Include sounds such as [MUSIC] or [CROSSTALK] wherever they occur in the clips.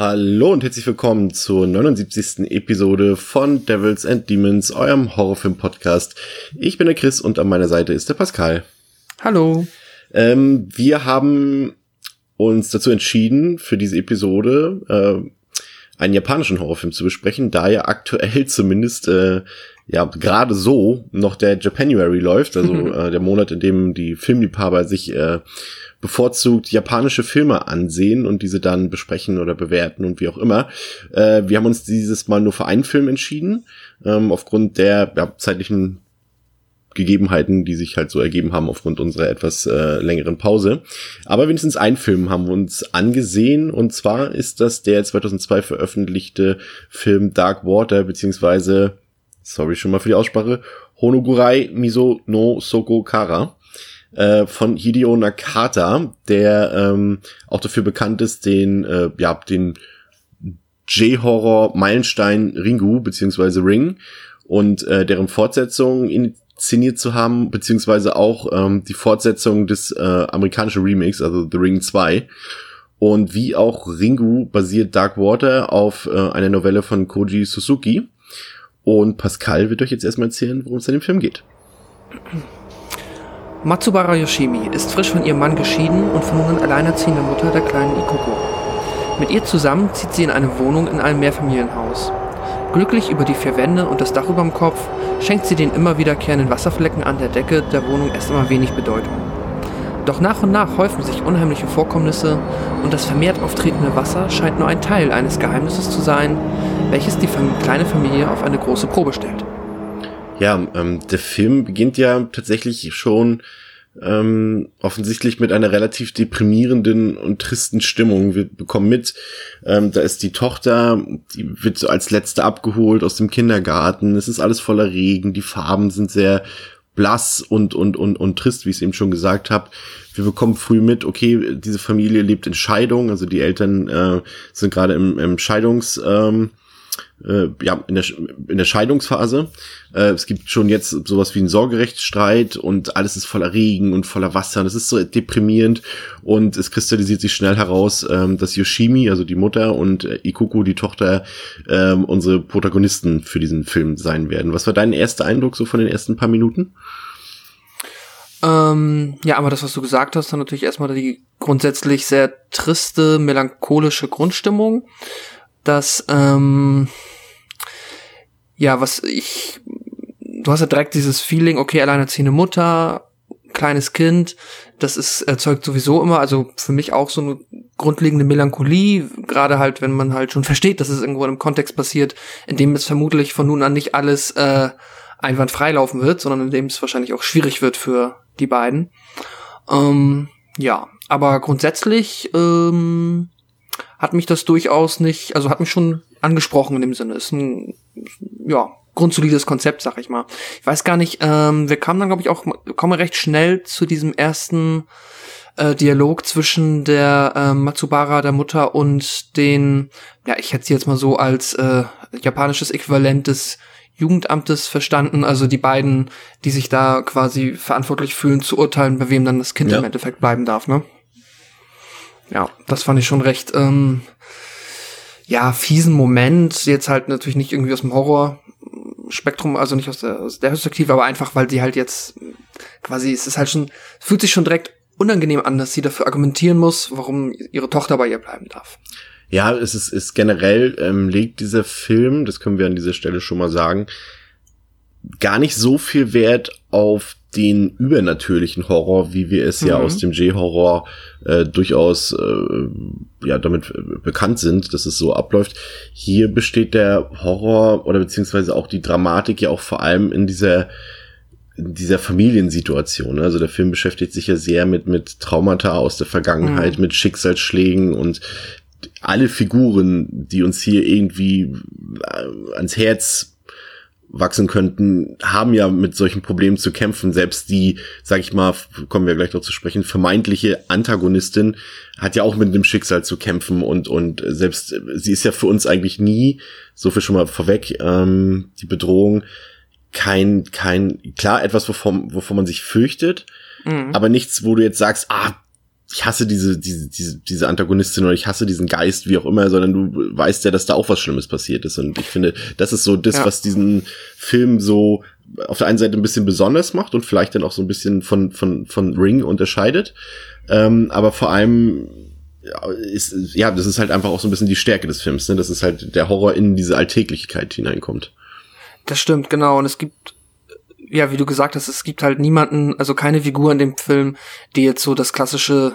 Hallo und herzlich willkommen zur 79. Episode von Devils and Demons, eurem Horrorfilm-Podcast. Ich bin der Chris und an meiner Seite ist der Pascal. Hallo. Ähm, wir haben uns dazu entschieden, für diese Episode äh, einen japanischen Horrorfilm zu besprechen, da ja aktuell [LAUGHS] zumindest äh, ja gerade so noch der Japanuary läuft, also [LAUGHS] äh, der Monat, in dem die Filmliebhaber sich äh, bevorzugt japanische Filme ansehen und diese dann besprechen oder bewerten und wie auch immer. Äh, wir haben uns dieses Mal nur für einen Film entschieden, ähm, aufgrund der ja, zeitlichen Gegebenheiten, die sich halt so ergeben haben aufgrund unserer etwas äh, längeren Pause. Aber wenigstens einen Film haben wir uns angesehen und zwar ist das der 2002 veröffentlichte Film Dark Water beziehungsweise, sorry schon mal für die Aussprache, Honogurai Miso no Soko Kara äh, von Hideo Nakata, der ähm, auch dafür bekannt ist, den, äh, ja, den J-Horror Meilenstein Ringu beziehungsweise Ring und äh, deren Fortsetzung inszeniert zu haben, beziehungsweise auch ähm, die Fortsetzung des äh, amerikanischen Remakes, also The Ring 2. Und wie auch Ringu basiert Dark Water auf äh, einer Novelle von Koji Suzuki. Und Pascal wird euch jetzt erstmal erzählen, worum es in dem Film geht. Matsubara Yoshimi ist frisch von ihrem Mann geschieden und von nun an alleinerziehende Mutter der kleinen Ikoko. Mit ihr zusammen zieht sie in eine Wohnung in einem Mehrfamilienhaus. Glücklich über die vier Wände und das Dach über dem Kopf schenkt sie den immer wiederkehrenden Wasserflecken an der Decke der Wohnung erst einmal wenig Bedeutung. Doch nach und nach häufen sich unheimliche Vorkommnisse und das vermehrt auftretende Wasser scheint nur ein Teil eines Geheimnisses zu sein, welches die kleine Familie auf eine große Probe stellt. Ja, ähm, der Film beginnt ja tatsächlich schon ähm, offensichtlich mit einer relativ deprimierenden und tristen Stimmung. Wir bekommen mit, ähm, da ist die Tochter, die wird so als letzte abgeholt aus dem Kindergarten. Es ist alles voller Regen, die Farben sind sehr blass und und und und trist, wie ich es eben schon gesagt habe. Wir bekommen früh mit, okay, diese Familie lebt in Scheidung, also die Eltern äh, sind gerade im, im Scheidungs ähm, äh, ja, in der, in der Scheidungsphase. Äh, es gibt schon jetzt sowas wie einen Sorgerechtsstreit und alles ist voller Regen und voller Wasser. Das ist so deprimierend und es kristallisiert sich schnell heraus, ähm, dass Yoshimi, also die Mutter und äh, Ikuko, die Tochter, äh, unsere Protagonisten für diesen Film sein werden. Was war dein erster Eindruck so von den ersten paar Minuten? Ähm, ja, aber das, was du gesagt hast, dann natürlich erstmal die grundsätzlich sehr triste, melancholische Grundstimmung dass ähm, ja, was ich, du hast ja direkt dieses Feeling, okay, alleinerziehende Mutter, kleines Kind, das ist erzeugt sowieso immer, also für mich auch so eine grundlegende Melancholie, gerade halt, wenn man halt schon versteht, dass es irgendwo in einem Kontext passiert, in dem es vermutlich von nun an nicht alles äh, einwandfrei laufen wird, sondern in dem es wahrscheinlich auch schwierig wird für die beiden. Ähm, ja, aber grundsätzlich ähm, hat mich das durchaus nicht, also hat mich schon angesprochen in dem Sinne. Ist ein, ja, grundsolides Konzept, sag ich mal. Ich weiß gar nicht, ähm, wir kamen dann, glaube ich, auch, kommen recht schnell zu diesem ersten äh, Dialog zwischen der äh, Matsubara, der Mutter, und den, ja, ich hätte sie jetzt mal so als äh, japanisches Äquivalent des Jugendamtes verstanden, also die beiden, die sich da quasi verantwortlich fühlen, zu urteilen, bei wem dann das Kind ja. im Endeffekt bleiben darf, ne? Ja, das fand ich schon recht, ähm, ja, fiesen Moment. Jetzt halt natürlich nicht irgendwie aus dem Horror-Spektrum, also nicht aus der, aus der Perspektive, aber einfach, weil sie halt jetzt quasi, es ist halt schon, es fühlt sich schon direkt unangenehm an, dass sie dafür argumentieren muss, warum ihre Tochter bei ihr bleiben darf. Ja, es ist, ist generell ähm, legt dieser Film, das können wir an dieser Stelle schon mal sagen, gar nicht so viel Wert auf den übernatürlichen Horror, wie wir es mhm. ja aus dem J-Horror äh, durchaus äh, ja damit äh, bekannt sind, dass es so abläuft. Hier besteht der Horror oder beziehungsweise auch die Dramatik ja auch vor allem in dieser in dieser Familiensituation. Also der Film beschäftigt sich ja sehr mit mit Traumata aus der Vergangenheit, mhm. mit Schicksalsschlägen und alle Figuren, die uns hier irgendwie äh, ans Herz wachsen könnten, haben ja mit solchen Problemen zu kämpfen. Selbst die, sag ich mal, kommen wir gleich noch zu sprechen, vermeintliche Antagonistin hat ja auch mit dem Schicksal zu kämpfen und und selbst sie ist ja für uns eigentlich nie, so viel schon mal vorweg, ähm, die Bedrohung kein kein klar etwas, wovon wovon man sich fürchtet, mhm. aber nichts, wo du jetzt sagst, ah ich hasse diese, diese, diese, diese Antagonistin oder ich hasse diesen Geist, wie auch immer, sondern du weißt ja, dass da auch was Schlimmes passiert ist. Und ich finde, das ist so das, ja. was diesen Film so auf der einen Seite ein bisschen besonders macht und vielleicht dann auch so ein bisschen von, von, von Ring unterscheidet. Ähm, aber vor allem ist, ja, das ist halt einfach auch so ein bisschen die Stärke des Films, ne? Das ist halt der Horror in diese Alltäglichkeit hineinkommt. Das stimmt, genau. Und es gibt ja, wie du gesagt hast, es gibt halt niemanden, also keine Figur in dem Film, die jetzt so das klassische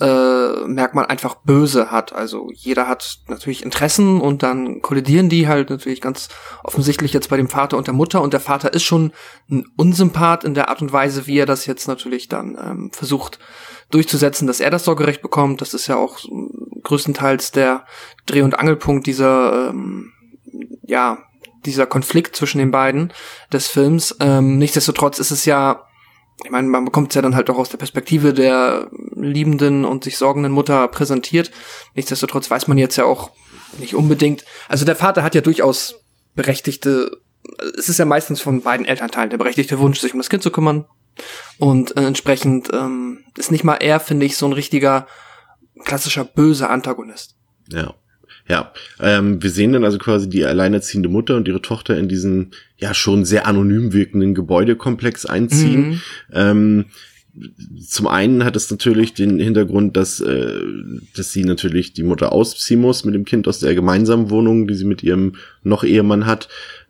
äh, Merkmal einfach böse hat. Also jeder hat natürlich Interessen und dann kollidieren die halt natürlich ganz offensichtlich jetzt bei dem Vater und der Mutter und der Vater ist schon ein Unsympath in der Art und Weise, wie er das jetzt natürlich dann ähm, versucht durchzusetzen, dass er das Sorgerecht bekommt. Das ist ja auch größtenteils der Dreh- und Angelpunkt dieser ähm, ja dieser Konflikt zwischen den beiden des Films. Ähm, nichtsdestotrotz ist es ja, ich meine, man bekommt es ja dann halt auch aus der Perspektive der liebenden und sich sorgenden Mutter präsentiert. Nichtsdestotrotz weiß man jetzt ja auch nicht unbedingt. Also der Vater hat ja durchaus berechtigte, es ist ja meistens von beiden Elternteilen der berechtigte Wunsch, sich um das Kind zu kümmern. Und äh, entsprechend ähm, ist nicht mal er, finde ich, so ein richtiger klassischer böser Antagonist. Ja. Ja, ähm, wir sehen dann also quasi die alleinerziehende Mutter und ihre Tochter in diesen ja schon sehr anonym wirkenden Gebäudekomplex einziehen. Mhm. Ähm, zum einen hat es natürlich den Hintergrund, dass, äh, dass sie natürlich die Mutter ausziehen muss mit dem Kind aus der gemeinsamen Wohnung, die sie mit ihrem noch Ehemann hat.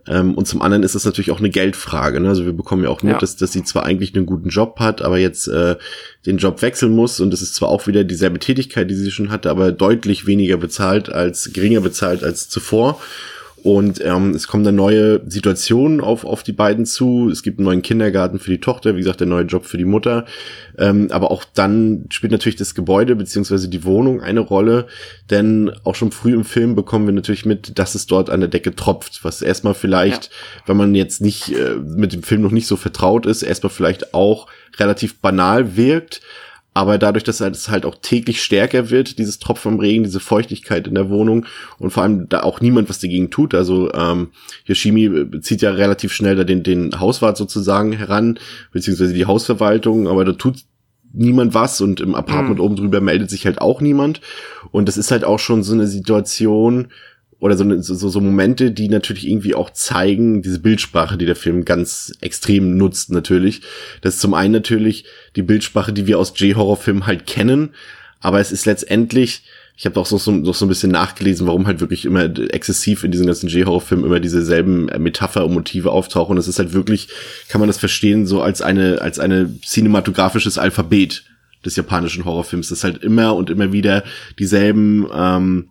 Ähm, und zum anderen ist es natürlich auch eine Geldfrage. Ne? Also wir bekommen ja auch mit, ja. dass, dass sie zwar eigentlich einen guten Job hat, aber jetzt äh, den Job wechseln muss. Und es ist zwar auch wieder dieselbe Tätigkeit, die sie schon hatte, aber deutlich weniger bezahlt als, geringer bezahlt als zuvor. Und ähm, es kommen dann neue Situationen auf, auf die beiden zu. Es gibt einen neuen Kindergarten für die Tochter, wie gesagt, der neue Job für die Mutter. Ähm, aber auch dann spielt natürlich das Gebäude beziehungsweise die Wohnung eine Rolle. Denn auch schon früh im Film bekommen wir natürlich mit, dass es dort an der Decke tropft. Was erstmal vielleicht, ja. wenn man jetzt nicht äh, mit dem Film noch nicht so vertraut ist, erstmal vielleicht auch relativ banal wirkt aber dadurch, dass es halt auch täglich stärker wird, dieses Tropfen am Regen, diese Feuchtigkeit in der Wohnung und vor allem da auch niemand was dagegen tut. Also ähm, Yoshimi zieht ja relativ schnell da den, den Hauswart sozusagen heran, beziehungsweise die Hausverwaltung, aber da tut niemand was und im Apartment mhm. oben drüber meldet sich halt auch niemand. Und das ist halt auch schon so eine Situation, oder so, so, so Momente, die natürlich irgendwie auch zeigen, diese Bildsprache, die der Film ganz extrem nutzt natürlich. Das ist zum einen natürlich die Bildsprache, die wir aus J-Horror-Filmen halt kennen, aber es ist letztendlich, ich habe auch so, so, so ein bisschen nachgelesen, warum halt wirklich immer exzessiv in diesen ganzen J-Horror-Filmen immer dieselben Metapher und Motive auftauchen. Und es ist halt wirklich, kann man das verstehen, so als eine, als eine cinematografisches Alphabet des japanischen Horrorfilms. Das ist halt immer und immer wieder dieselben ähm,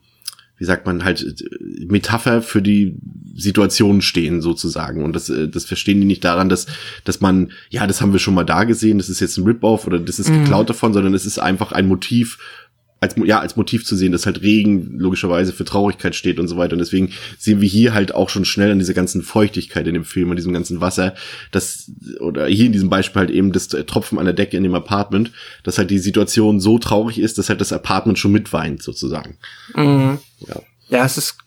wie sagt man, halt äh, Metapher für die Situation stehen sozusagen. Und das, äh, das verstehen die nicht daran, dass, dass man, ja, das haben wir schon mal da gesehen, das ist jetzt ein Rip-Off oder das ist mhm. geklaut davon, sondern es ist einfach ein Motiv, als, ja, als Motiv zu sehen, dass halt Regen logischerweise für Traurigkeit steht und so weiter. Und deswegen sehen wir hier halt auch schon schnell an dieser ganzen Feuchtigkeit in dem Film, an diesem ganzen Wasser, das, oder hier in diesem Beispiel halt eben das Tropfen an der Decke in dem Apartment, dass halt die Situation so traurig ist, dass halt das Apartment schon mitweint, sozusagen. Mhm. Ja. ja, es ist,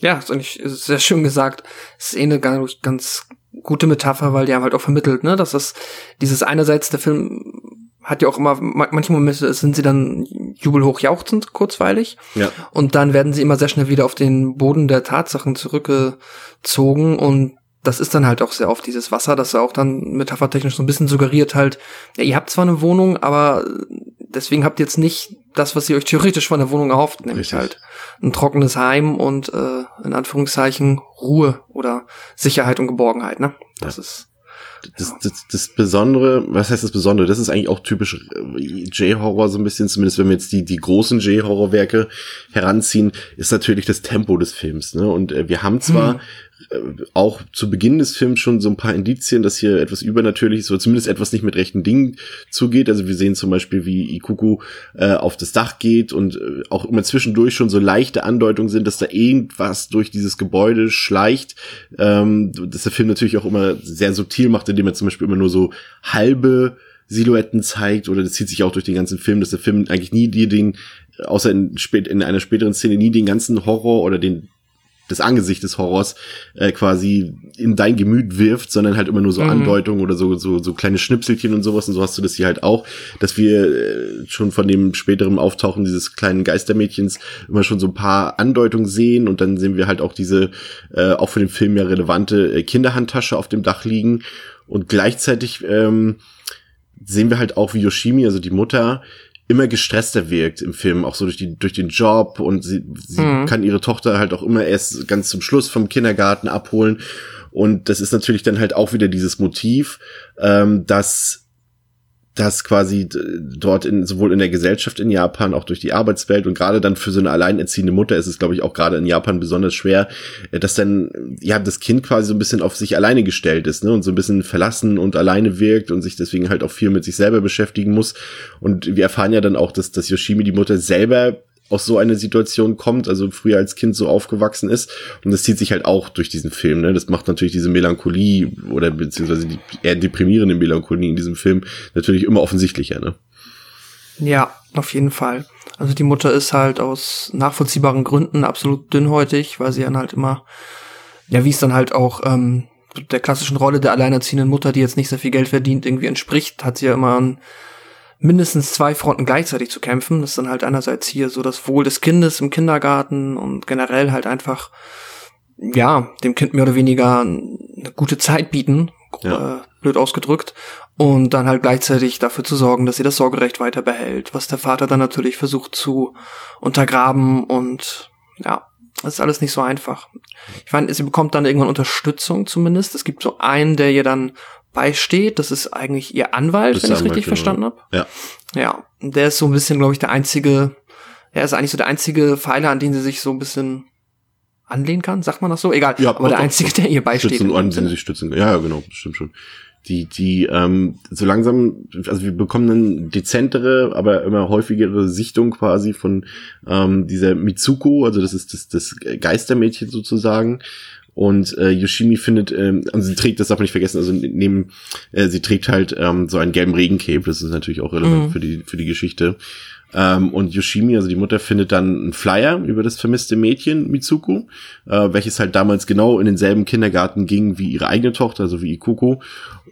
ja, ist eigentlich sehr schön gesagt. Es ist eh eine ganz, ganz gute Metapher, weil die haben halt auch vermittelt, ne, dass das, dieses einerseits der Film hat ja auch immer, manche Momente sind sie dann jubelhoch jauchzend, kurzweilig. Ja. Und dann werden sie immer sehr schnell wieder auf den Boden der Tatsachen zurückgezogen und das ist dann halt auch sehr oft dieses Wasser, das auch dann metaphertechnisch so ein bisschen suggeriert halt, ja, ihr habt zwar eine Wohnung, aber deswegen habt ihr jetzt nicht das, was ihr euch theoretisch von der Wohnung erhofft, nämlich Richtig. halt ein trockenes Heim und äh, in Anführungszeichen Ruhe oder Sicherheit und Geborgenheit, ne? Das ja. ist das, das, das Besondere, was heißt das Besondere? Das ist eigentlich auch typisch äh, J-Horror so ein bisschen, zumindest wenn wir jetzt die, die großen J-Horror-Werke heranziehen, ist natürlich das Tempo des Films. Ne? Und äh, wir haben zwar hm auch zu Beginn des Films schon so ein paar Indizien, dass hier etwas Übernatürliches oder zumindest etwas nicht mit rechten Dingen zugeht. Also wir sehen zum Beispiel, wie Ikuku äh, auf das Dach geht und äh, auch immer zwischendurch schon so leichte Andeutungen sind, dass da irgendwas durch dieses Gebäude schleicht. Ähm, dass der Film natürlich auch immer sehr subtil macht, indem er zum Beispiel immer nur so halbe Silhouetten zeigt oder das zieht sich auch durch den ganzen Film, dass der Film eigentlich nie dir den, außer in, spät, in einer späteren Szene, nie den ganzen Horror oder den das Angesicht des Horrors äh, quasi in dein Gemüt wirft, sondern halt immer nur so mhm. Andeutungen oder so, so, so kleine Schnipselchen und sowas. Und so hast du das hier halt auch, dass wir äh, schon von dem späteren Auftauchen dieses kleinen Geistermädchens immer schon so ein paar Andeutungen sehen und dann sehen wir halt auch diese, äh, auch für den Film ja relevante äh, Kinderhandtasche auf dem Dach liegen und gleichzeitig ähm, sehen wir halt auch, wie Yoshimi, also die Mutter, immer gestresster wirkt im Film, auch so durch, die, durch den Job und sie, sie mhm. kann ihre Tochter halt auch immer erst ganz zum Schluss vom Kindergarten abholen. Und das ist natürlich dann halt auch wieder dieses Motiv, ähm, dass dass quasi dort in, sowohl in der Gesellschaft in Japan, auch durch die Arbeitswelt und gerade dann für so eine alleinerziehende Mutter ist es, glaube ich, auch gerade in Japan besonders schwer, äh, dass dann, ja, das Kind quasi so ein bisschen auf sich alleine gestellt ist, ne, und so ein bisschen verlassen und alleine wirkt und sich deswegen halt auch viel mit sich selber beschäftigen muss. Und wir erfahren ja dann auch, dass, dass Yoshimi die Mutter selber aus so einer Situation kommt, also früher als Kind so aufgewachsen ist. Und das zieht sich halt auch durch diesen Film. Ne? Das macht natürlich diese Melancholie oder beziehungsweise die eher deprimierende Melancholie in diesem Film natürlich immer offensichtlicher. Ne? Ja, auf jeden Fall. Also die Mutter ist halt aus nachvollziehbaren Gründen absolut dünnhäutig, weil sie dann halt immer, ja, wie es dann halt auch ähm, der klassischen Rolle der alleinerziehenden Mutter, die jetzt nicht sehr viel Geld verdient, irgendwie entspricht, hat sie ja immer ein mindestens zwei Fronten gleichzeitig zu kämpfen. Das ist dann halt einerseits hier so das Wohl des Kindes im Kindergarten und generell halt einfach, ja, dem Kind mehr oder weniger eine gute Zeit bieten, ja. äh, blöd ausgedrückt, und dann halt gleichzeitig dafür zu sorgen, dass sie das Sorgerecht weiter behält, was der Vater dann natürlich versucht zu untergraben und ja, das ist alles nicht so einfach. Ich meine, sie bekommt dann irgendwann Unterstützung zumindest. Es gibt so einen, der ihr dann beisteht. Das ist eigentlich ihr Anwalt, das wenn ich es richtig genau. verstanden habe. Ja. Ja, der ist so ein bisschen, glaube ich, der einzige, er ist eigentlich so der einzige Pfeiler, an den sie sich so ein bisschen anlehnen kann, sagt man das so? Egal, ja, aber der einzige, der ihr beisteht. Stützen, an den sie stützen kann. Ja, ja, genau, das stimmt schon. Die, die, ähm, so langsam, also wir bekommen eine dezentere, aber immer häufigere Sichtung quasi von ähm, dieser Mitsuko, also das ist das, das Geistermädchen sozusagen, und äh, Yoshimi findet, ähm, und sie trägt, das darf man nicht vergessen, also neben, äh, sie trägt halt ähm, so einen gelben Regencape, das ist natürlich auch relevant mhm. für die für die Geschichte. Ähm, und Yoshimi, also die Mutter, findet dann einen Flyer über das vermisste Mädchen Mitsuko, äh, welches halt damals genau in denselben Kindergarten ging wie ihre eigene Tochter, also wie Ikuko.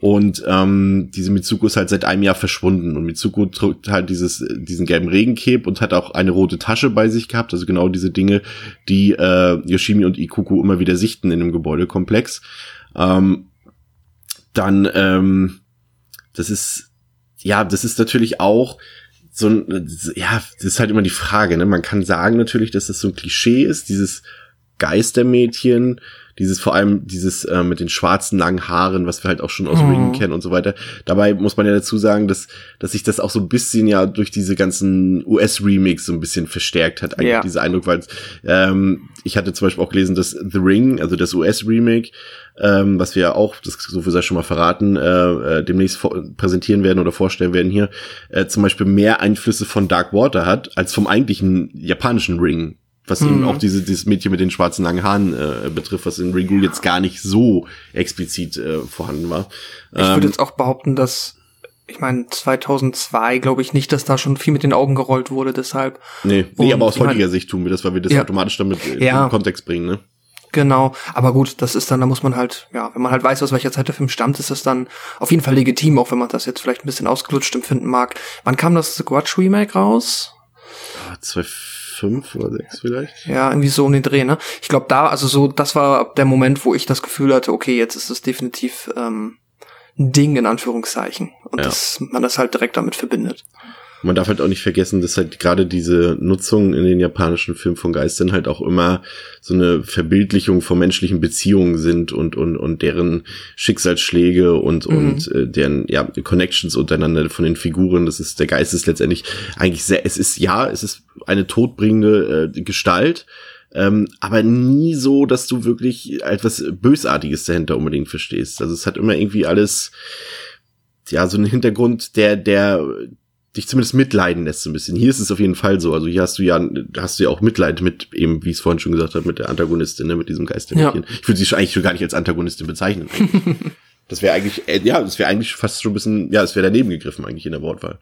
Und ähm, diese Mitsuko ist halt seit einem Jahr verschwunden. Und Mitsuko trägt halt dieses, diesen gelben Regencape und hat auch eine rote Tasche bei sich gehabt. Also genau diese Dinge, die äh, Yoshimi und Ikuko immer wieder sichten in dem Gebäudekomplex. Ähm, dann, ähm, das ist, ja, das ist natürlich auch so ein, ja, das ist halt immer die Frage, ne? Man kann sagen natürlich, dass das so ein Klischee ist, dieses Geistermädchen, dieses vor allem dieses äh, mit den schwarzen langen Haaren, was wir halt auch schon aus mhm. Ring kennen und so weiter. Dabei muss man ja dazu sagen, dass dass sich das auch so ein bisschen ja durch diese ganzen US-Remakes so ein bisschen verstärkt hat, eigentlich ja. dieser Eindruck, weil ähm, ich hatte zum Beispiel auch gelesen, dass The Ring, also das US-Remake, ähm, was wir ja auch, das so viel sei schon mal verraten, äh, äh, demnächst präsentieren werden oder vorstellen werden hier, äh, zum Beispiel mehr Einflüsse von Dark Water hat als vom eigentlichen japanischen Ring was mhm. eben auch diese, dieses Mädchen mit den schwarzen langen Haaren äh, betrifft, was in Ringu jetzt gar nicht so explizit äh, vorhanden war. Ich ähm, würde jetzt auch behaupten, dass ich meine, 2002 glaube ich nicht, dass da schon viel mit den Augen gerollt wurde, deshalb. Nee, nee aber aus heutiger mein, Sicht tun wir das, weil wir das ja, automatisch damit ja, in Kontext bringen, ne? Genau, aber gut, das ist dann, da muss man halt, ja, wenn man halt weiß, aus welcher Zeit der Film stammt, ist das dann auf jeden Fall legitim, auch wenn man das jetzt vielleicht ein bisschen ausgelutscht empfinden mag. Wann kam das Squatch Remake raus? Ah, fünf oder sechs vielleicht. Ja, irgendwie so um den Dreh, ne? Ich glaube da, also so, das war der Moment, wo ich das Gefühl hatte, okay, jetzt ist es definitiv ähm, ein Ding in Anführungszeichen. Und ja. dass man das halt direkt damit verbindet man darf halt auch nicht vergessen, dass halt gerade diese Nutzung in den japanischen Filmen von Geistern halt auch immer so eine Verbildlichung von menschlichen Beziehungen sind und und und deren Schicksalsschläge und mhm. und äh, deren ja Connections untereinander von den Figuren. Das ist der Geist ist letztendlich eigentlich sehr. Es ist ja, es ist eine todbringende äh, Gestalt ähm, aber nie so, dass du wirklich etwas Bösartiges dahinter unbedingt verstehst. Also es hat immer irgendwie alles, ja, so einen Hintergrund, der, der dich zumindest mitleiden lässt so ein bisschen. Hier ist es auf jeden Fall so. Also hier hast du ja, hast du ja auch Mitleid mit eben, wie ich es vorhin schon gesagt habe, mit der Antagonistin, ne, mit diesem Geistermädchen. Ja. Ich würde sie eigentlich schon gar nicht als Antagonistin bezeichnen. [LAUGHS] das wäre eigentlich, äh, ja, das wäre eigentlich fast schon ein bisschen, ja, es wäre daneben gegriffen eigentlich in der Wortwahl.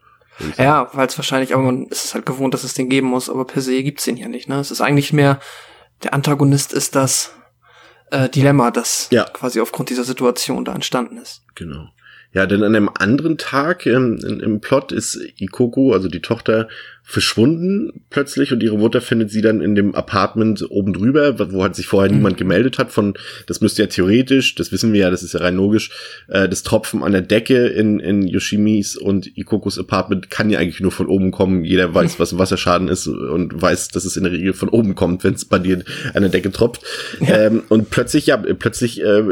Ja, weil es wahrscheinlich, aber man ist es halt gewohnt, dass es den geben muss, aber per se gibt's den ja nicht, ne? Es ist eigentlich mehr, der Antagonist ist das äh, Dilemma, das ja. quasi aufgrund dieser Situation da entstanden ist. Genau. Ja, denn an einem anderen Tag ähm, im Plot ist Ikoko, also die Tochter, verschwunden plötzlich und ihre Mutter findet sie dann in dem Apartment oben drüber, wo halt sich vorher mhm. niemand gemeldet hat von, das müsste ja theoretisch, das wissen wir ja, das ist ja rein logisch, äh, das Tropfen an der Decke in, in Yoshimis und Ikokos Apartment kann ja eigentlich nur von oben kommen. Jeder weiß, was ein Wasserschaden ist und weiß, dass es in der Regel von oben kommt, wenn es bei dir an der Decke tropft. Ja. Ähm, und plötzlich, ja, plötzlich äh,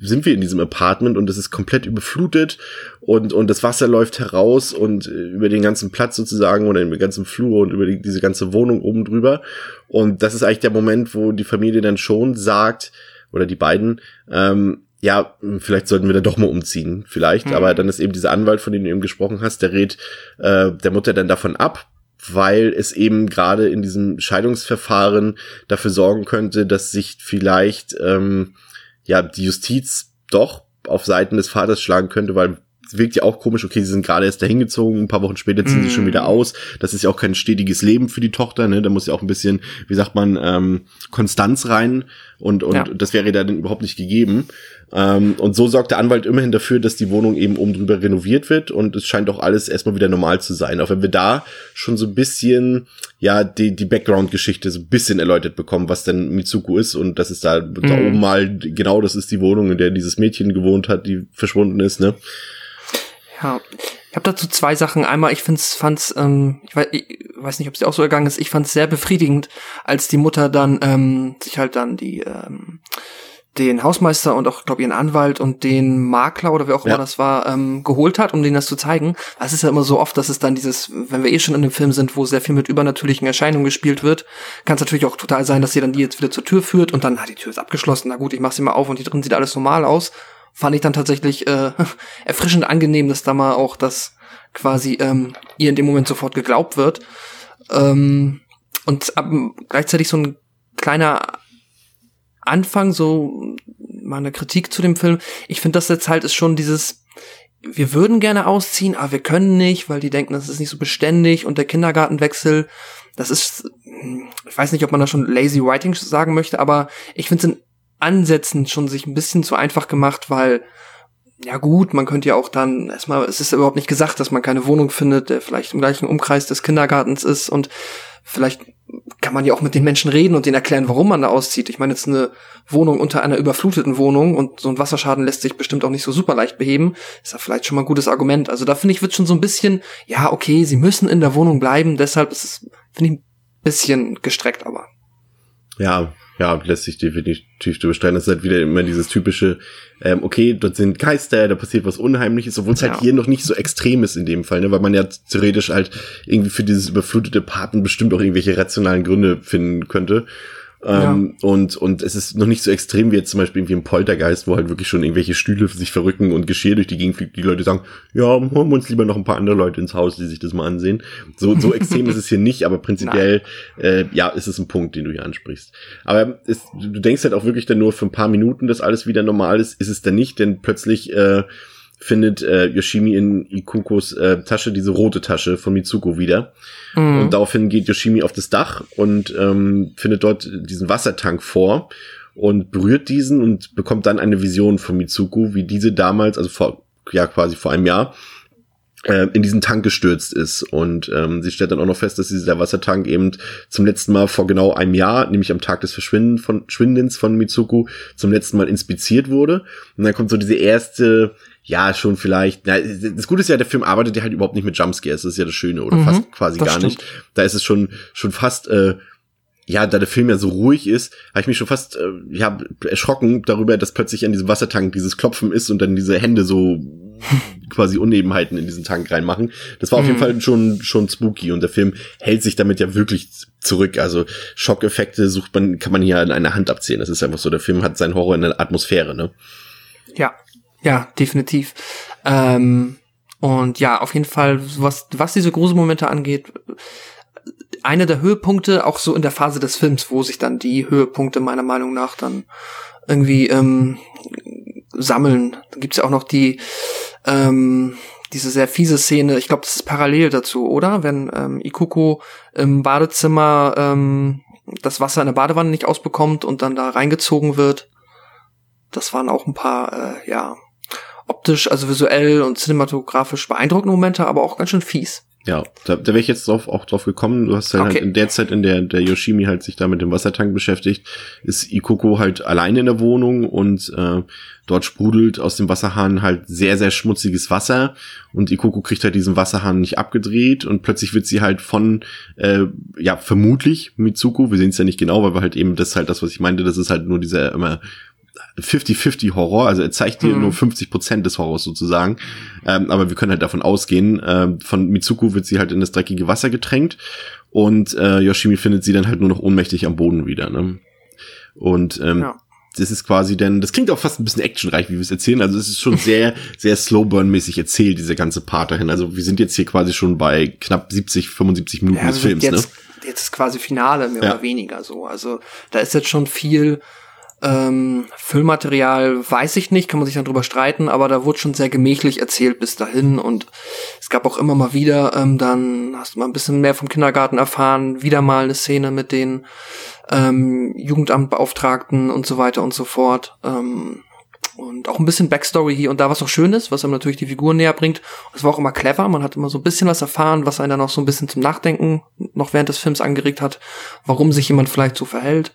sind wir in diesem Apartment und es ist komplett überflutet und, und das Wasser läuft heraus und äh, über den ganzen Platz sozusagen oder über den ganzen Flur und über die, diese ganze Wohnung oben drüber. Und das ist eigentlich der Moment, wo die Familie dann schon sagt, oder die beiden, ähm, ja, vielleicht sollten wir da doch mal umziehen, vielleicht. Mhm. Aber dann ist eben dieser Anwalt, von dem du eben gesprochen hast, der rät äh, der Mutter dann davon ab, weil es eben gerade in diesem Scheidungsverfahren dafür sorgen könnte, dass sich vielleicht ähm, ja die Justiz doch auf Seiten des Vaters schlagen könnte, weil wirkt ja auch komisch, okay, sie sind gerade erst dahin gezogen, ein paar Wochen später ziehen mm. sie schon wieder aus. Das ist ja auch kein stetiges Leben für die Tochter, ne? Da muss ja auch ein bisschen, wie sagt man, ähm, Konstanz rein und, und ja. das wäre dann überhaupt nicht gegeben. Ähm, und so sorgt der Anwalt immerhin dafür, dass die Wohnung eben oben drüber renoviert wird und es scheint auch alles erstmal wieder normal zu sein. Auch wenn wir da schon so ein bisschen, ja, die, die Background-Geschichte so ein bisschen erläutert bekommen, was denn Mitsuko ist und das ist da, mhm. da oben mal, genau das ist die Wohnung, in der dieses Mädchen gewohnt hat, die verschwunden ist, ne? Ja, ich habe dazu zwei Sachen. Einmal, ich find's, fand's, ähm, ich weiß, ich weiß nicht, ob es dir auch so ergangen ist. Ich fand's sehr befriedigend, als die Mutter dann ähm, sich halt dann die ähm, den Hausmeister und auch, glaube ich, ihren Anwalt und den Makler oder wer auch immer ja. das war, ähm, geholt hat, um denen das zu zeigen. Es ist ja immer so oft, dass es dann dieses, wenn wir eh schon in einem Film sind, wo sehr viel mit übernatürlichen Erscheinungen gespielt wird, kann es natürlich auch total sein, dass sie dann die jetzt wieder zur Tür führt und dann, na, die Tür ist abgeschlossen, na gut, ich mach sie mal auf und die drin sieht alles normal aus fand ich dann tatsächlich äh, [LAUGHS] erfrischend angenehm, dass da mal auch das quasi ähm, ihr in dem Moment sofort geglaubt wird. Ähm, und ab, gleichzeitig so ein kleiner Anfang, so meine Kritik zu dem Film. Ich finde, das jetzt halt ist schon dieses, wir würden gerne ausziehen, aber wir können nicht, weil die denken, das ist nicht so beständig und der Kindergartenwechsel, das ist, ich weiß nicht, ob man da schon lazy writing sagen möchte, aber ich finde es Ansätzen schon sich ein bisschen zu einfach gemacht, weil ja gut, man könnte ja auch dann erstmal, es ist überhaupt nicht gesagt, dass man keine Wohnung findet, der vielleicht im gleichen Umkreis des Kindergartens ist und vielleicht kann man ja auch mit den Menschen reden und denen erklären, warum man da auszieht. Ich meine, jetzt eine Wohnung unter einer überfluteten Wohnung und so ein Wasserschaden lässt sich bestimmt auch nicht so super leicht beheben, ist ja vielleicht schon mal ein gutes Argument. Also da finde ich, wird schon so ein bisschen, ja, okay, sie müssen in der Wohnung bleiben, deshalb ist es, finde ich, ein bisschen gestreckt, aber. Ja, ja, lässt sich definitiv bestreiten. Das ist halt wieder immer dieses typische, ähm, okay, dort sind Geister, da passiert was Unheimliches, obwohl es halt ja. hier noch nicht so extrem ist in dem Fall, ne? weil man ja theoretisch halt irgendwie für dieses überflutete Paten bestimmt auch irgendwelche rationalen Gründe finden könnte. Ähm, ja. und, und es ist noch nicht so extrem wie jetzt zum Beispiel irgendwie im Poltergeist, wo halt wirklich schon irgendwelche Stühle sich verrücken und Geschirr durch die Gegend fliegt. Die Leute sagen, ja, holen wir uns lieber noch ein paar andere Leute ins Haus, die sich das mal ansehen. So, so [LAUGHS] extrem ist es hier nicht, aber prinzipiell, äh, ja, ist es ein Punkt, den du hier ansprichst. Aber es, du denkst halt auch wirklich dann nur für ein paar Minuten, dass alles wieder normal ist, ist es dann nicht, denn plötzlich, äh, findet äh, Yoshimi in Ikukos äh, Tasche diese rote Tasche von Mitsuko wieder. Mhm. Und daraufhin geht Yoshimi auf das Dach und ähm, findet dort diesen Wassertank vor und berührt diesen und bekommt dann eine Vision von Mitsuko, wie diese damals, also vor, ja quasi vor einem Jahr, in diesen Tank gestürzt ist. Und ähm, sie stellt dann auch noch fest, dass dieser Wassertank eben zum letzten Mal vor genau einem Jahr, nämlich am Tag des Verschwinden von, Schwindens von Mitsuko, zum letzten Mal inspiziert wurde. Und dann kommt so diese erste ja, schon vielleicht. Na, das Gute ist ja, der Film arbeitet ja halt überhaupt nicht mit Jumpscares, das ist ja das Schöne, oder mhm, fast quasi gar stimmt. nicht. Da ist es schon, schon fast, äh, ja, da der Film ja so ruhig ist, habe ich mich schon fast äh, ja, erschrocken darüber, dass plötzlich an diesem Wassertank dieses Klopfen ist und dann diese Hände so [LAUGHS] quasi Unebenheiten in diesen Tank reinmachen. Das war auf jeden Mhm. Fall schon, schon spooky und der Film hält sich damit ja wirklich zurück. Also Schockeffekte sucht man, kann man hier an einer Hand abzählen. Das ist einfach so, der Film hat seinen Horror in der Atmosphäre, ne? Ja, ja, definitiv. Ähm, und ja, auf jeden Fall, was, was diese Gruselmomente angeht, einer der Höhepunkte, auch so in der Phase des Films, wo sich dann die Höhepunkte meiner Meinung nach dann irgendwie ähm, sammeln. Da gibt's ja auch noch die ähm, diese sehr fiese Szene, ich glaube, das ist parallel dazu, oder? Wenn ähm, Ikuko im Badezimmer ähm, das Wasser in der Badewanne nicht ausbekommt und dann da reingezogen wird. Das waren auch ein paar, äh, ja, optisch, also visuell und cinematografisch beeindruckende Momente, aber auch ganz schön fies. Ja, da, da wäre ich jetzt drauf, auch drauf gekommen. Du hast halt, Okay. halt in der Zeit, in der der Yoshimi halt sich da mit dem Wassertank beschäftigt, ist Ikoko halt alleine in der Wohnung und äh, dort sprudelt aus dem Wasserhahn halt sehr, sehr schmutziges Wasser und Ikoko kriegt halt diesen Wasserhahn nicht abgedreht und plötzlich wird sie halt von, äh, ja, vermutlich Mitsuko, wir sehen es ja nicht genau, weil wir halt eben, das ist halt das, was ich meinte, das ist halt nur dieser immer 50-50 Horror, also er zeigt dir Mhm. nur 50 Prozent des Horrors sozusagen. Ähm, aber wir können halt davon ausgehen, ähm, von Mitsuko wird sie halt in das dreckige Wasser getränkt und äh, Yoshimi findet sie dann halt nur noch ohnmächtig am Boden wieder. Ne? Und ähm, Ja. das ist quasi dann, das klingt auch fast ein bisschen actionreich, wie wir es erzählen. Also es ist schon [LAUGHS] sehr, sehr Slowburn-mäßig erzählt, diese ganze Part dahin. Also wir sind jetzt hier quasi schon bei knapp 70, 75 Minuten des also Films, jetzt, ne? jetzt ist quasi Finale, mehr Ja. oder weniger so. Also da ist jetzt schon viel ähm, Füllmaterial, weiß ich nicht, kann man sich dann drüber streiten, aber da wurde schon sehr gemächlich erzählt bis dahin und es gab auch immer mal wieder, ähm, dann hast du mal ein bisschen mehr vom Kindergarten erfahren, wieder mal eine Szene mit den ähm, Jugendamtbeauftragten und so weiter und so fort. Ähm, und auch ein bisschen Backstory hier und da, was auch schön ist, was einem natürlich die Figur näher bringt. Es war auch immer clever, man hat immer so ein bisschen was erfahren, was einen dann auch so ein bisschen zum Nachdenken noch während des Films angeregt hat, warum sich jemand vielleicht so verhält.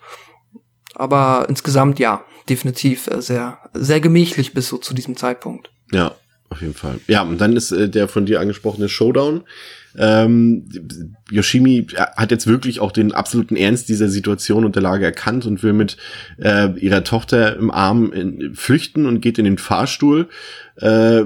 Aber insgesamt ja, definitiv äh, sehr, sehr gemächlich bis so zu diesem Zeitpunkt. Ja, auf jeden Fall. Ja, und dann ist äh, der von dir angesprochene Showdown. Ähm, Yoshimi hat jetzt wirklich auch den absoluten Ernst dieser Situation und der Lage erkannt und will mit äh, ihrer Tochter im Arm in, flüchten und geht in den Fahrstuhl. Äh,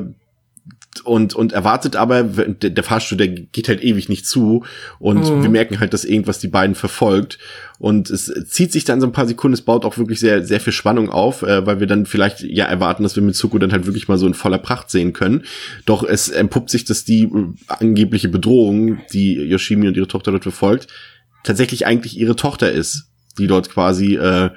und, und erwartet aber, der, der Fahrstuhl, der geht halt ewig nicht zu und Mhm. wir merken halt, dass irgendwas die beiden verfolgt und es zieht sich dann so ein paar Sekunden, es baut auch wirklich sehr, sehr viel Spannung auf, äh, weil wir dann vielleicht ja erwarten, dass wir Mitsuko dann halt wirklich mal so in voller Pracht sehen können. Doch es entpuppt sich, dass die äh, angebliche Bedrohung, die Yoshimi und ihre Tochter dort verfolgt, tatsächlich eigentlich ihre Tochter ist, die dort quasi äh,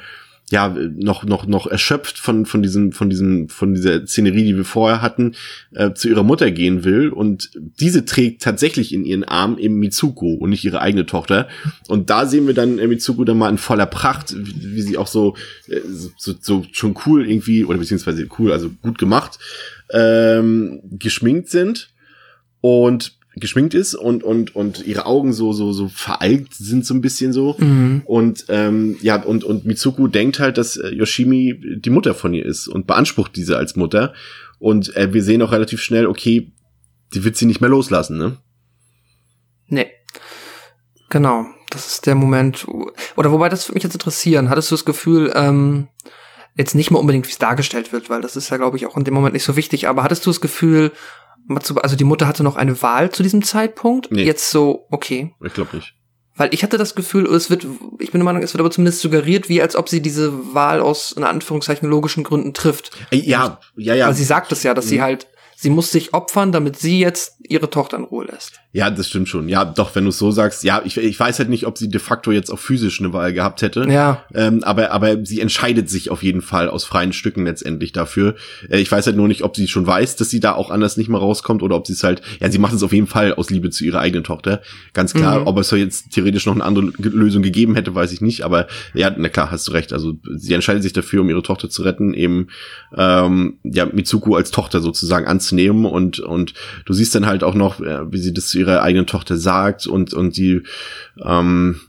ja noch noch noch erschöpft von von diesem von diesem von dieser Szenerie, die wir vorher hatten, äh, zu ihrer Mutter gehen will. Und diese trägt tatsächlich in ihren Arm eben Mitsuko und nicht ihre eigene Tochter. Und da sehen wir dann äh, Mitsuko dann mal in voller Pracht, wie, wie sie auch so, äh, so so schon cool irgendwie oder beziehungsweise cool, also gut gemacht ähm, geschminkt sind. Und geschminkt ist und und und ihre Augen so so so veralgt sind so ein bisschen so Mhm. und ähm, ja und und Mitsuko denkt halt, dass äh, Yoshimi die Mutter von ihr ist und beansprucht diese als Mutter und äh, wir sehen auch relativ schnell, okay, die wird sie nicht mehr loslassen, ne? Nee. Genau. Das ist der Moment. Oder wobei das würde mich jetzt interessieren. Hattest du das Gefühl, ähm, jetzt nicht mal unbedingt, wie es dargestellt wird, weil das ist ja, glaube ich, auch in dem Moment nicht so wichtig, aber hattest du das Gefühl, also die Mutter hatte noch eine Wahl zu diesem Zeitpunkt? Nee. Jetzt so, okay. Ich glaube nicht. Weil ich hatte das Gefühl, es wird, ich bin der Meinung, es wird aber zumindest suggeriert, wie als ob sie diese Wahl aus, in Anführungszeichen, logischen Gründen trifft. Äh, ja, ja, ja. Weil sie sagt es ja, dass sie Mhm. halt, sie muss sich opfern, damit sie jetzt ihre Tochter in Ruhe lässt. Ja, das stimmt schon. Ja, doch, wenn du es so sagst, ja, ich, ich weiß halt nicht, ob sie de facto jetzt auch physisch eine Wahl gehabt hätte. Ja. Ähm, aber, aber sie entscheidet sich auf jeden Fall aus freien Stücken letztendlich dafür. Äh, ich weiß halt nur nicht, ob sie schon weiß, dass sie da auch anders nicht mehr rauskommt oder ob sie es halt, ja, sie macht es auf jeden Fall aus Liebe zu ihrer eigenen Tochter. Ganz klar, Mhm. ob es jetzt theoretisch noch eine andere Lösung gegeben hätte, weiß ich nicht. Aber ja, na klar, hast du recht. Also sie entscheidet sich dafür, um ihre Tochter zu retten, eben ähm, ja, Mitsuko als Tochter sozusagen anzunehmen und, und du siehst dann halt auch noch, äh, wie sie das zu ihrer eigenen Tochter sagt und, und die, ähm,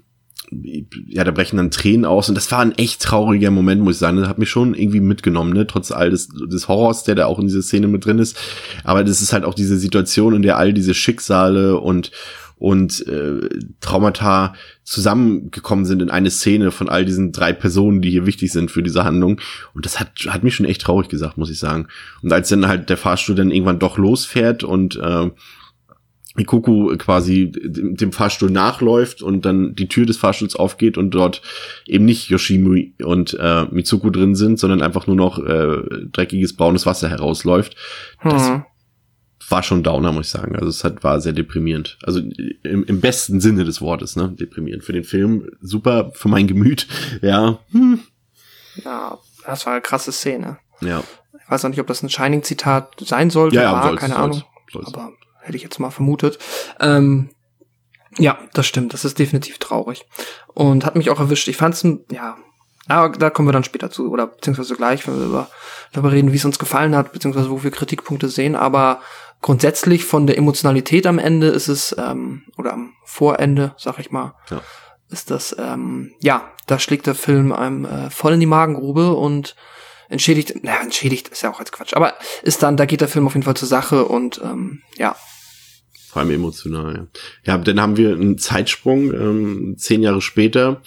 ja, da brechen dann Tränen aus und das war ein echt trauriger Moment, muss ich sagen. Das hat mich schon irgendwie mitgenommen, ne, trotz all des, des Horrors, der da auch in dieser Szene mit drin ist. Aber das ist halt auch diese Situation, in der all diese Schicksale und und äh, Traumata zusammengekommen sind in eine Szene von all diesen drei Personen, die hier wichtig sind für diese Handlung. Und das hat, hat mich schon echt traurig gesagt, muss ich sagen. Und als dann halt der Fahrstuhl dann irgendwann doch losfährt und äh, Ikuku quasi dem Fahrstuhl nachläuft und dann die Tür des Fahrstuhls aufgeht und dort eben nicht Yoshimi und äh, Mitsuko drin sind, sondern einfach nur noch äh, dreckiges braunes Wasser herausläuft. Das Hm. War schon Downer, muss ich sagen. Also es hat, war sehr deprimierend. Also im, im besten Sinne des Wortes, ne? Deprimierend. Für den Film super, für mein Gemüt. Ja, Ja, das war eine krasse Szene. ja. Ich weiß auch nicht, ob das ein Shining-Zitat sein sollte, Ja, ja, war, soll's, keine soll's, Ahnung. soll's. Aber hätte ich jetzt mal vermutet. Ähm, ja, das stimmt. Das ist definitiv traurig. Und hat mich auch erwischt. Ich fand's, ein- ja, aber da kommen wir dann später zu. Oder beziehungsweise gleich, wenn wir über, darüber reden, wie es uns gefallen hat, beziehungsweise wo wir Kritikpunkte sehen. Aber grundsätzlich von der Emotionalität am Ende ist es, ähm, oder am Vorende, sag ich mal, Ja. ist das, ähm, ja, da schlägt der Film einem äh, voll in die Magengrube und entschädigt, naja, entschädigt ist ja auch als Quatsch, aber ist dann, da geht der Film auf jeden Fall zur Sache und ähm, ja, Vor allem emotional, ja. Ja, dann haben wir einen Zeitsprung. Ähm, zehn Jahre später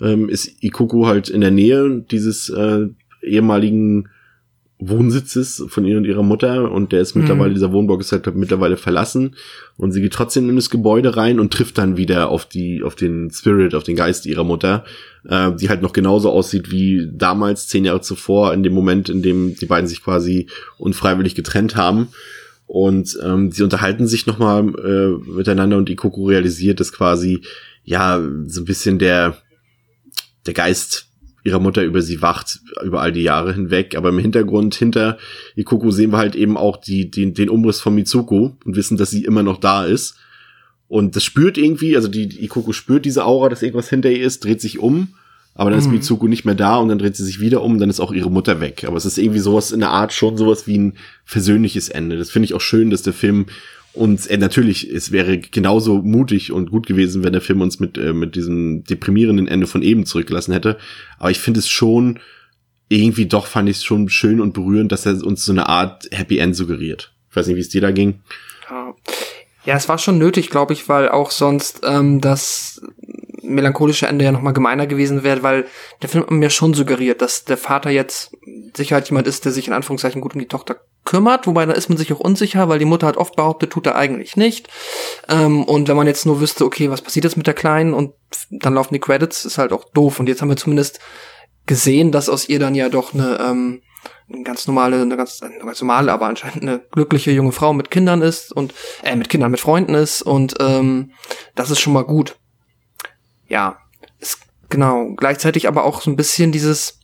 ähm, ist Ikuku halt in der Nähe dieses äh, ehemaligen Wohnsitzes von ihr und ihrer Mutter und der ist mittlerweile, Mhm. dieser Wohnblock ist halt mittlerweile verlassen und sie geht trotzdem in das Gebäude rein und trifft dann wieder auf die, auf den Spirit, auf den Geist ihrer Mutter, äh, die halt noch genauso aussieht wie damals, zehn Jahre zuvor, in dem Moment, in dem die beiden sich quasi unfreiwillig getrennt haben. Und ähm, sie unterhalten sich nochmal äh, miteinander und Ikoku realisiert, dass quasi ja so ein bisschen der der Geist ihrer Mutter über sie wacht über all die Jahre hinweg. Aber im Hintergrund hinter Ikoku sehen wir halt eben auch die, den, den Umriss von Mitsuko und wissen, dass sie immer noch da ist. Und das spürt irgendwie, also die, die Ikoku spürt diese Aura, dass irgendwas hinter ihr ist, dreht sich um, aber dann ist Mhm. Mitsuko nicht mehr da und dann dreht sie sich wieder um und dann ist auch ihre Mutter weg. Aber es ist irgendwie sowas in der Art schon sowas wie ein versöhnliches Ende. Das finde ich auch schön, dass der Film uns, äh, natürlich, es wäre genauso mutig und gut gewesen, wenn der Film uns mit, äh, mit diesem deprimierenden Ende von eben zurückgelassen hätte. Aber ich finde es schon, irgendwie doch fand ich es schon schön und berührend, dass er uns so eine Art Happy End suggeriert. Ich weiß nicht, wie es dir da ging. ja. Ja, es war schon nötig, glaube ich, weil auch sonst ähm, das melancholische Ende ja nochmal gemeiner gewesen wäre, weil der Film mir schon suggeriert, dass der Vater jetzt sicher halt jemand ist, der sich in Anführungszeichen gut um die Tochter kümmert, wobei da ist man sich auch unsicher, weil die Mutter hat oft behauptet, tut er eigentlich nicht. Ähm, und wenn man jetzt nur wüsste, okay, was passiert jetzt mit der Kleinen und dann laufen die Credits, ist halt auch doof. Und jetzt haben wir zumindest gesehen, dass aus ihr dann ja doch eine, ähm, eine ganz normale, eine ganz, eine ganz normale, aber anscheinend eine glückliche junge Frau mit Kindern ist und äh, mit Kindern, mit Freunden ist und ähm, das ist schon mal gut. Ja, ist, genau. Gleichzeitig aber auch so ein bisschen dieses,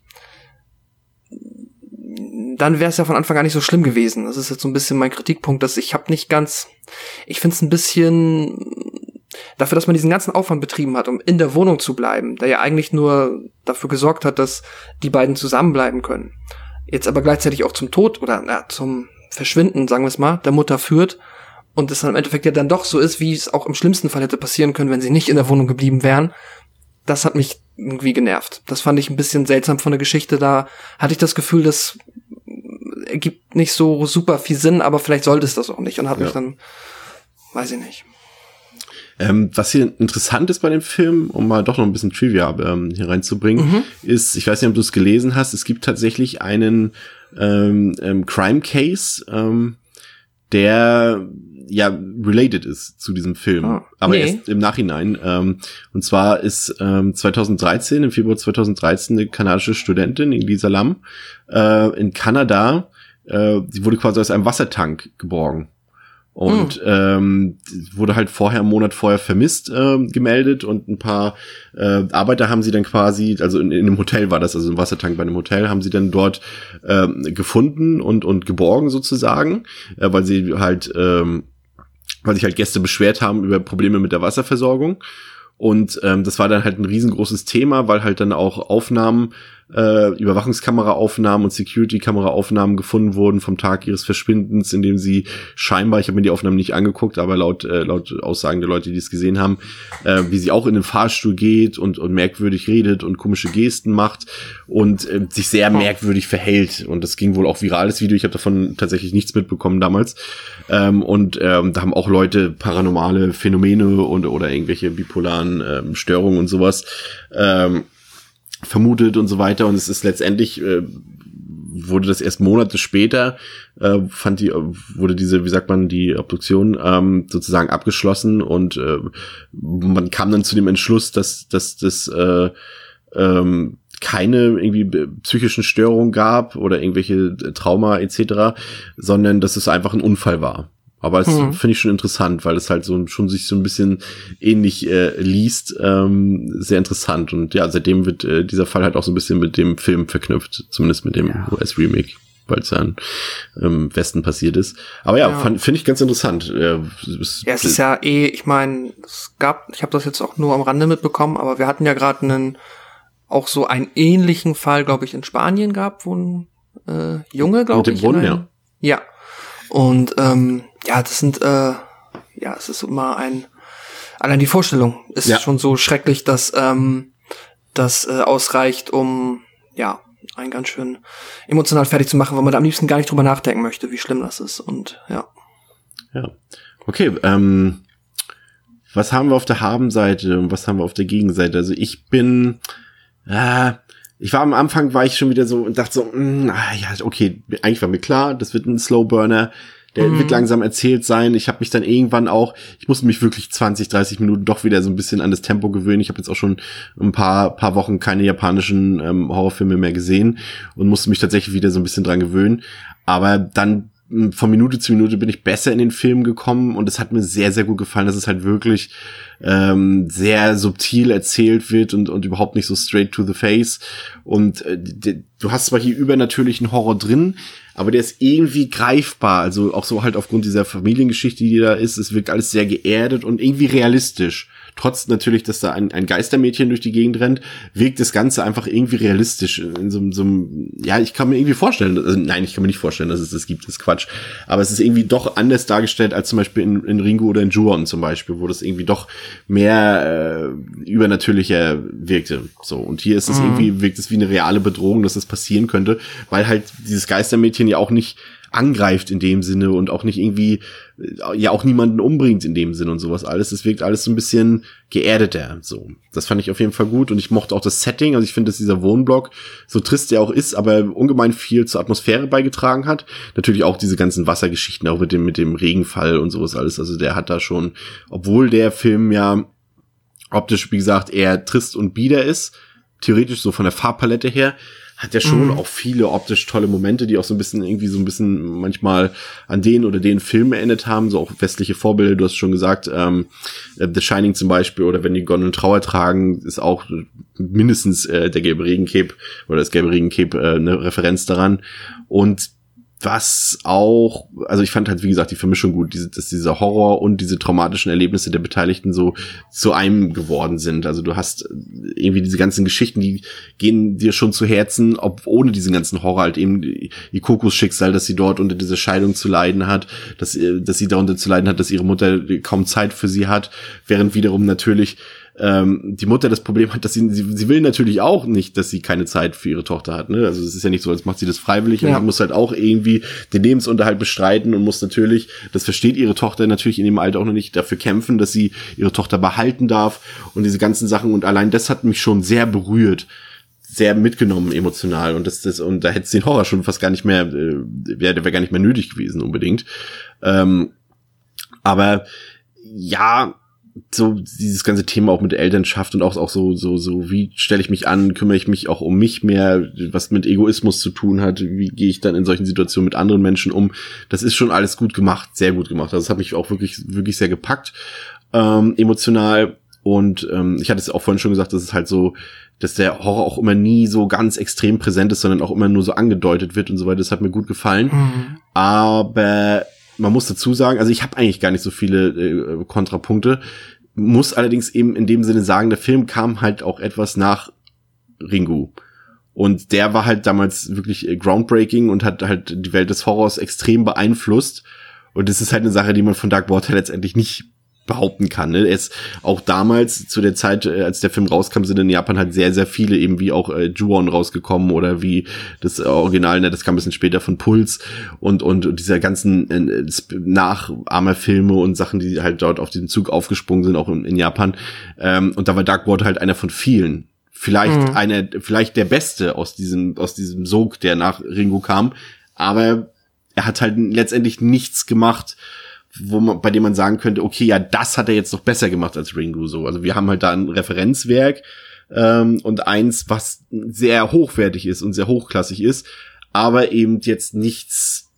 dann wäre es ja von Anfang an nicht so schlimm gewesen. Das ist jetzt so ein bisschen mein Kritikpunkt, dass ich habe nicht ganz, ich finde es ein bisschen dafür, dass man diesen ganzen Aufwand betrieben hat, um in der Wohnung zu bleiben, der ja eigentlich nur dafür gesorgt hat, dass die beiden zusammenbleiben können. Jetzt aber gleichzeitig auch zum Tod oder na, zum Verschwinden, sagen wir es mal, der Mutter führt und es dann im Endeffekt ja dann doch so ist, wie es auch im schlimmsten Fall hätte passieren können, wenn sie nicht in der Wohnung geblieben wären. Das hat mich irgendwie genervt. Das fand ich ein bisschen seltsam von der Geschichte. Da hatte ich das Gefühl, das ergibt nicht so super viel Sinn, aber vielleicht sollte es das auch nicht und hat Ja. mich dann, weiß ich nicht. Ähm, was hier interessant ist bei dem Film, um mal doch noch ein bisschen Trivia ähm, hier reinzubringen, ist, ich weiß nicht, ob du es gelesen hast, es gibt tatsächlich einen ähm, ähm, Crime Case, ähm, der ja related ist zu diesem Film, Ah, aber nee. erst im Nachhinein. Ähm, und zwar ist ähm, 2013, im Februar 2013, eine kanadische Studentin, Elisa Lam, äh, in Kanada, äh, die wurde quasi aus einem Wassertank geborgen. Und ähm, die wurde halt vorher, einen Monat vorher vermisst ähm, gemeldet und ein paar äh, Arbeiter haben sie dann quasi, also in, in einem Hotel war das, also im Wassertank bei einem Hotel, haben sie dann dort ähm, gefunden und, und geborgen sozusagen, äh, weil sie halt, ähm, weil sich halt Gäste beschwert haben über Probleme mit der Wasserversorgung. Und ähm, das war dann halt ein riesengroßes Thema, weil halt dann auch Aufnahmen äh, Überwachungskameraaufnahmen und Security-Kameraaufnahmen gefunden wurden vom Tag ihres Verschwindens, in dem sie scheinbar, ich habe mir die Aufnahmen nicht angeguckt, aber laut, äh, laut Aussagen der Leute, die es gesehen haben, äh, wie sie auch in den Fahrstuhl geht und, und merkwürdig redet und komische Gesten macht und äh, sich sehr merkwürdig verhält. Und das ging wohl auch viral, das Video. Ich habe davon tatsächlich nichts mitbekommen damals. Ähm, und ähm, da haben auch Leute paranormale Phänomene und oder irgendwelche bipolaren ähm, Störungen und sowas. Ähm, vermutet und so weiter. Und es ist letztendlich äh, wurde das erst Monate später äh, fand die wurde diese wie sagt man die Obduktion ähm, sozusagen abgeschlossen und äh, man kam dann zu dem Entschluss, dass dass das äh, ähm, keine irgendwie psychischen Störungen gab oder irgendwelche Trauma etc., sondern dass es einfach ein Unfall war. Aber es mhm. finde ich schon interessant, weil es halt so schon sich so ein bisschen ähnlich äh, liest. Ähm, sehr interessant. Und ja, seitdem wird äh, dieser Fall halt auch so ein bisschen mit dem Film verknüpft, zumindest mit dem ja. US-Remake weil es ja im ähm, Westen passiert ist. Aber ja, ja. finde ich ganz interessant. Äh, es, ja, es ist ja eh, ich meine, es gab, ich habe das jetzt auch nur am Rande mitbekommen, aber wir hatten ja gerade einen, auch so einen ähnlichen Fall, glaube ich, in Spanien gab, wo ein äh, Junge, glaube ich. Mit dem Brunnen, ja. Ja. Und ähm, ja, das sind, äh, ja, es ist immer ein, allein die Vorstellung ist ja. schon so schrecklich, dass ähm, das äh, ausreicht, um, ja, einen ganz schön emotional fertig zu machen, weil man da am liebsten gar nicht drüber nachdenken möchte, wie schlimm das ist. Und ja. Ja. Okay, ähm, was haben wir auf der Habenseite und was haben wir auf der Gegenseite? Also ich bin, äh, ich war am Anfang, war ich schon wieder so und dachte so, mh, mm, ah, ja, okay, eigentlich war mir klar, das wird ein Slow Burner der mhm. wird langsam erzählt sein. Ich habe mich dann irgendwann auch, ich musste mich wirklich 20, 30 Minuten doch wieder so ein bisschen an das Tempo gewöhnen. Ich habe jetzt auch schon ein paar, paar Wochen keine japanischen ähm, Horrorfilme mehr gesehen und musste mich tatsächlich wieder so ein bisschen dran gewöhnen. Aber dann von Minute zu Minute bin ich besser in den Film gekommen und es hat mir sehr, sehr gut gefallen, dass es halt wirklich ähm, sehr subtil erzählt wird und, und überhaupt nicht so straight to the face. Und äh, du hast zwar hier übernatürlichen Horror drin, aber der ist irgendwie greifbar. Also auch so halt aufgrund dieser Familiengeschichte, die da ist. Es wirkt alles sehr geerdet und irgendwie realistisch trotz natürlich, dass da ein, ein Geistermädchen durch die Gegend rennt, wirkt das Ganze einfach irgendwie realistisch. In so, so einem, ja, ich kann mir irgendwie vorstellen, also, nein, ich kann mir nicht vorstellen, dass es das gibt, das ist Quatsch. Aber es ist irgendwie doch anders dargestellt als zum Beispiel in, in Ringo oder in Juon zum Beispiel, wo das irgendwie doch mehr äh, übernatürlicher wirkte. So, und hier ist es mhm. irgendwie, wirkt es wie eine reale Bedrohung, dass das passieren könnte, weil halt dieses Geistermädchen ja auch nicht angreift in dem Sinne und auch nicht irgendwie, äh, ja auch niemanden umbringt in dem Sinne und sowas alles. Es wirkt alles so ein bisschen geerdeter, so. Das fand ich auf jeden Fall gut und ich mochte auch das Setting, also ich finde, dass dieser Wohnblock, so trist der auch ist, aber ungemein viel zur Atmosphäre beigetragen hat. Natürlich auch diese ganzen Wassergeschichten, auch mit dem, mit dem Regenfall und sowas alles, also der hat da schon, obwohl der Film ja optisch, wie gesagt, eher trist und bieder ist, theoretisch so von der Farbpalette her, hat ja schon mhm. auch viele optisch tolle Momente, die auch so ein bisschen irgendwie so ein bisschen manchmal an den oder den Film erinnert haben, so auch westliche Vorbilder, du hast schon gesagt, ähm, äh, The Shining zum Beispiel oder wenn die Gondeln Trauer tragen, ist auch mindestens äh, der gelbe Regencape oder das gelbe Regencape äh, eine Referenz daran und was auch, also ich fand halt, wie gesagt, die Vermischung gut, diese, dass dieser Horror und diese traumatischen Erlebnisse der Beteiligten so zu einem geworden sind. Also du hast irgendwie diese ganzen Geschichten, die gehen dir schon zu Herzen, ob ohne diesen ganzen Horror halt eben die Kokos-Schicksal, dass sie dort unter dieser Scheidung zu leiden hat, dass, dass sie darunter zu leiden hat, dass ihre Mutter kaum Zeit für sie hat, während wiederum natürlich ähm, die Mutter das Problem hat, dass sie, sie, sie will natürlich auch nicht, dass sie keine Zeit für ihre Tochter hat. Ne? Also es ist ja nicht so, als macht sie das freiwillig ja. und sie muss halt auch irgendwie den Lebensunterhalt bestreiten und muss natürlich, das versteht ihre Tochter natürlich in dem Alter auch noch nicht, dafür kämpfen, dass sie ihre Tochter behalten darf und diese ganzen Sachen und allein das hat mich schon sehr berührt sehr mitgenommen emotional und das, das und da hätte es den Horror schon fast gar nicht mehr äh, wäre wäre gar nicht mehr nötig gewesen unbedingt ähm, aber ja so dieses ganze Thema auch mit Elternschaft und auch, auch so, so, so, wie stelle ich mich an, kümmere ich mich auch um mich mehr, was mit Egoismus zu tun hat, wie gehe ich dann in solchen Situationen mit anderen Menschen um. Das ist schon alles gut gemacht, sehr gut gemacht. Also das hat mich auch wirklich, wirklich sehr gepackt, ähm, emotional. Und ähm, ich hatte es auch vorhin schon gesagt, dass es halt so, dass der Horror auch immer nie so ganz extrem präsent ist, sondern auch immer nur so angedeutet wird und so weiter. Das hat mir gut gefallen. Mhm. Aber man muss dazu sagen, also ich habe eigentlich gar nicht so viele äh, Kontrapunkte, muss allerdings eben in dem Sinne sagen, der Film kam halt auch etwas nach Ringu. Und der war halt damals wirklich äh, groundbreaking und hat halt die Welt des Horrors extrem beeinflusst. Und das ist halt eine Sache, die man von Dark Water letztendlich nicht behaupten kann. Ne? Er ist auch damals zu der Zeit, äh, als der Film rauskam, sind in Japan halt sehr, sehr viele eben wie auch äh, Ju-On rausgekommen oder wie das Original, ne, das kam ein bisschen später von Puls und und, und dieser ganzen äh, Nachahmerfilme und Sachen, die halt dort auf diesen Zug aufgesprungen sind, auch in, in Japan. Ähm, und da war Dark Water halt einer von vielen. Vielleicht mhm. einer, vielleicht der Beste aus diesem, aus diesem Sog, der nach Ringo kam. Aber er hat halt letztendlich nichts gemacht, wo man, bei dem man sagen könnte, okay, ja, das hat er jetzt noch besser gemacht als Ringu so. Also wir haben halt da ein Referenzwerk ähm, und eins, was sehr hochwertig ist und sehr hochklassig ist, aber eben jetzt nichts,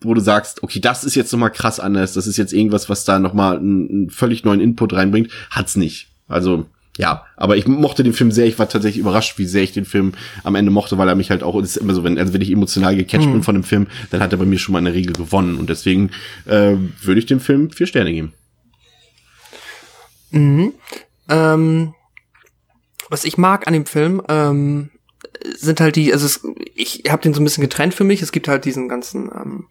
wo du sagst, okay, das ist jetzt nochmal krass anders, das ist jetzt irgendwas, was da nochmal einen, einen völlig neuen Input reinbringt, hat's nicht. Also ja, aber ich mochte den Film sehr. Ich war tatsächlich überrascht, wie sehr ich den Film am Ende mochte, weil er mich halt auch, ist immer so, wenn, also wenn ich emotional gecatcht mhm. bin von dem Film, dann hat er bei mir schon mal in der Regel gewonnen. Und deswegen äh, würde ich dem Film vier Sterne geben. Mhm. Ähm, was ich mag an dem Film, ähm, sind halt die, also es, ich habe den so ein bisschen getrennt für mich. Es gibt halt diesen ganzen ähm,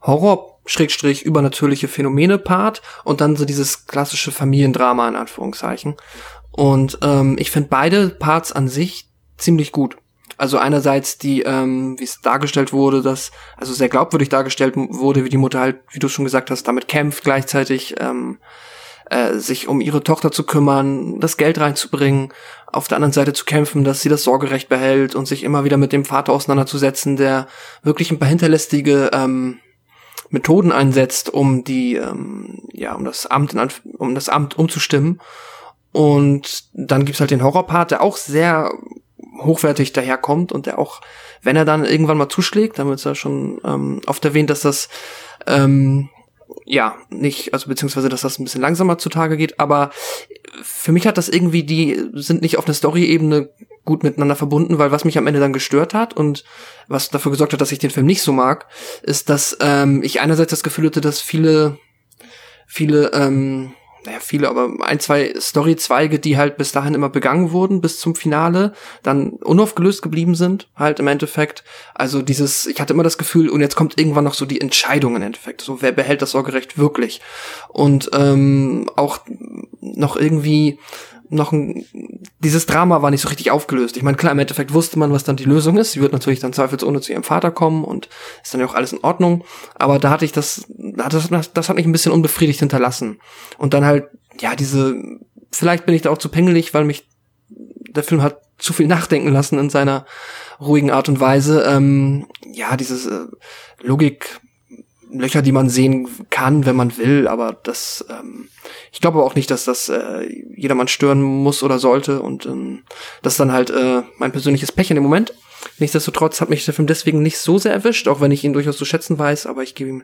Horror Schrägstrich übernatürliche Phänomene Part und dann so dieses klassische Familiendrama in Anführungszeichen. Und ähm, ich finde beide Parts an sich ziemlich gut. Also einerseits die, ähm, wie es dargestellt wurde, dass, also sehr glaubwürdig dargestellt wurde, wie die Mutter halt, wie du schon gesagt hast, damit kämpft, gleichzeitig ähm, äh, sich um ihre Tochter zu kümmern, das Geld reinzubringen, auf der anderen Seite zu kämpfen, dass sie das Sorgerecht behält und sich immer wieder mit dem Vater auseinanderzusetzen, der wirklich ein paar hinterlästige ähm, Methoden einsetzt, um die, ähm, ja, um das Amt, in, um das Amt umzustimmen. Und dann gibt's halt den Horrorpart, der auch sehr hochwertig daherkommt und der auch, wenn er dann irgendwann mal zuschlägt, dann wird's ja schon ähm, oft erwähnt, dass das ähm, ja nicht, also beziehungsweise dass das ein bisschen langsamer zutage geht, aber für mich hat das irgendwie, die sind nicht auf einer Story-Ebene gut miteinander verbunden, weil was mich am Ende dann gestört hat und was dafür gesorgt hat, dass ich den Film nicht so mag, ist, dass ähm, ich einerseits das Gefühl hatte, dass viele, viele, ähm, naja, viele, aber ein, zwei Storyzweige, die halt bis dahin immer begangen wurden, bis zum Finale, dann unaufgelöst geblieben sind, halt im Endeffekt. Also dieses, ich hatte immer das Gefühl, und jetzt kommt irgendwann noch so die Entscheidung im Endeffekt. So, wer behält das Sorgerecht wirklich? Und ähm, auch noch irgendwie noch ein, dieses Drama war nicht so richtig aufgelöst. Ich meine, klar, im Endeffekt wusste man, was dann die Lösung ist. Sie wird natürlich dann zweifelsohne zu ihrem Vater kommen und ist dann ja auch alles in Ordnung. Aber da hatte ich das, das, das hat mich ein bisschen unbefriedigt hinterlassen. Und dann halt, ja, diese, vielleicht bin ich da auch zu pingelig, weil mich der Film hat zu viel nachdenken lassen in seiner ruhigen Art und Weise. Ähm, ja, dieses äh, Logik, Löcher, die man sehen kann, wenn man will, aber das, ähm, ich glaube auch nicht, dass das äh, jedermann stören muss oder sollte und ähm, das ist dann halt äh, mein persönliches Pech in dem Moment. Nichtsdestotrotz hat mich der Film deswegen nicht so sehr erwischt, auch wenn ich ihn durchaus zu schätzen weiß, aber ich gebe ihm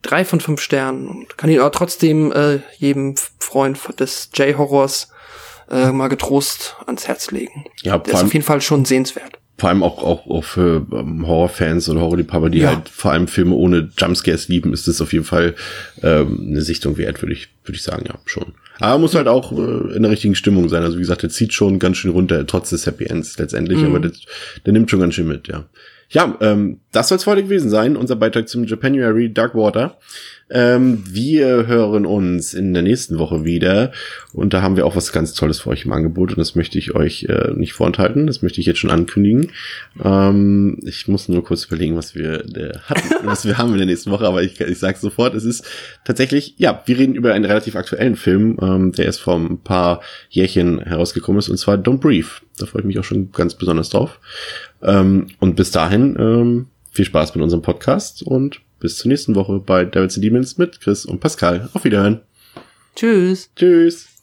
drei von fünf Sternen und kann ihn aber trotzdem äh, jedem Freund des J-Horrors äh, mal getrost ans Herz legen. Ja, der ist auf jeden Fall schon sehenswert vor allem auch, auch, auch für ähm, Horrorfans oder Horrorliebhaber, die ja. halt vor allem Filme ohne Jumpscares lieben, ist das auf jeden Fall ähm, eine Sichtung wert, würde ich, würde ich sagen, ja, schon. Aber muss halt auch äh, in der richtigen Stimmung sein. Also wie gesagt, der zieht schon ganz schön runter, trotz des Happy Ends letztendlich, mhm. aber der, der nimmt schon ganz schön mit, ja. Ja, ähm, das soll es heute gewesen sein, unser Beitrag zum Japanuary Dark Water. Ähm, wir hören uns in der nächsten Woche wieder und da haben wir auch was ganz Tolles für euch im Angebot und das möchte ich euch äh, nicht vorenthalten, das möchte ich jetzt schon ankündigen. Ähm, ich muss nur kurz überlegen, was wir äh, hatten, [LAUGHS] was wir haben in der nächsten Woche, aber ich, ich sage sofort, es ist tatsächlich, ja, wir reden über einen relativ aktuellen Film, ähm, der erst vor ein paar Jährchen herausgekommen ist und zwar Don't Brief. Da freue ich mich auch schon ganz besonders drauf. Ähm, und bis dahin ähm, viel Spaß mit unserem Podcast und bis zur nächsten Woche bei Devils and Demons mit Chris und Pascal. Auf Wiederhören. Tschüss. Tschüss.